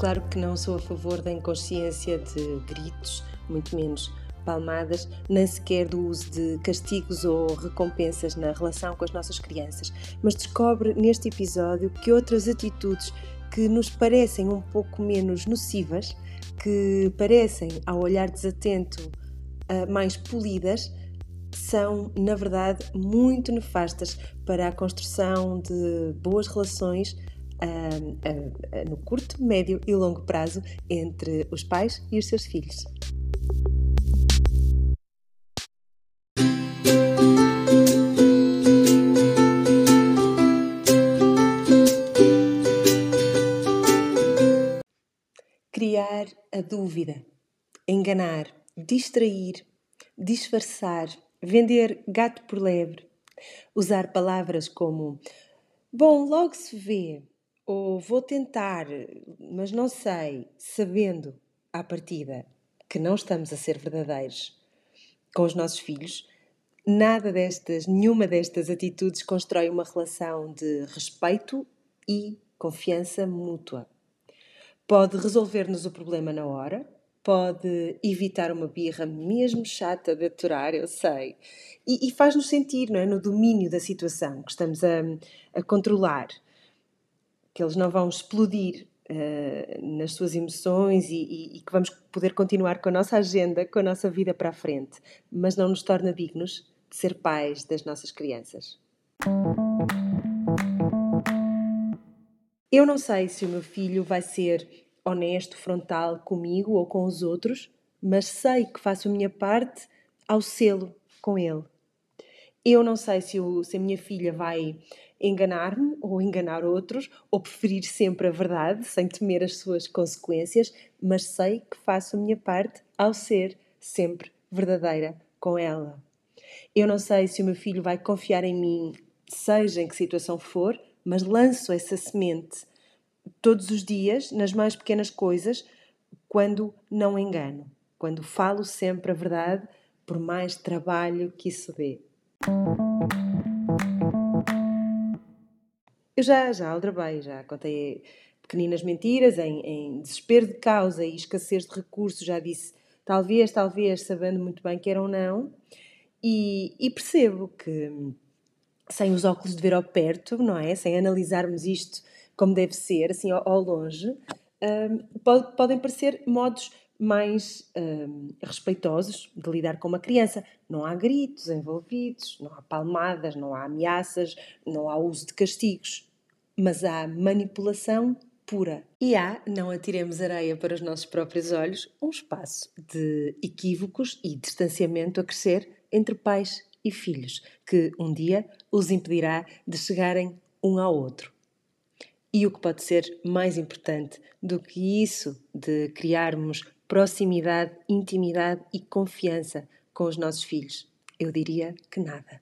Claro que não sou a favor da inconsciência de gritos, muito menos palmadas, nem sequer do uso de castigos ou recompensas na relação com as nossas crianças, mas descobre neste episódio que outras atitudes que nos parecem um pouco menos nocivas, que parecem, ao olhar desatento, ah, mais polidas, são, na verdade, muito nefastas para a construção de boas relações no curto, médio e longo prazo entre os pais e os seus filhos. Criar a dúvida, enganar, distrair, disfarçar, vender gato por lebre, usar palavras como bom, logo se vê, ou vou tentar, mas não sei, sabendo à partida que não estamos a ser verdadeiros com os nossos filhos, nada destas, nenhuma destas atitudes constrói uma relação de respeito e confiança mútua. Pode resolver-nos o problema na hora, pode evitar uma birra mesmo chata de aturar, eu sei, e, e faz-nos sentir não é, no domínio da situação que estamos a, a controlar que eles não vão explodir uh, nas suas emoções e, e, e, que vamos poder continuar com a nossa agenda, com a nossa vida para a frente, mas não nos torna dignos de ser pais das nossas crianças. Eu não sei se o meu filho vai ser honesto, frontal comigo ou com os outros, mas sei que faço a minha parte ao selo com ele. Eu não sei se, se a minha filha vai enganar-me ou enganar outros, ou preferir sempre a verdade, sem temer as suas consequências, mas sei que faço a minha parte ao ser sempre verdadeira com ela. Eu não sei se o meu filho vai confiar em mim, seja em que situação for, mas lanço essa semente todos os dias, nas mais pequenas coisas, quando não engano, quando falo sempre a verdade, por mais trabalho que isso dê. Eu já, já aldrabei, já contei pequeninas mentiras, em, em desespero de causa e escassez de recursos, já disse talvez, talvez, sabendo muito bem que era ou não, e, e, percebo que sem os óculos de ver ao perto, não é? Sem analisarmos isto como deve ser, assim ao, ao longe, pode, podem parecer modos mais um, respeitosos de lidar com uma criança. Não há gritos envolvidos, não há palmadas, não há ameaças, não há uso de castigos mas há manipulação pura. E há, não atiremos areia para os nossos próprios olhos, um espaço de equívocos e distanciamento a crescer entre pais e filhos, que um dia os impedirá de chegarem um ao outro. E o que pode ser mais importante do que isso de criarmos proximidade, intimidade e confiança com os nossos filhos? Eu diria que nada.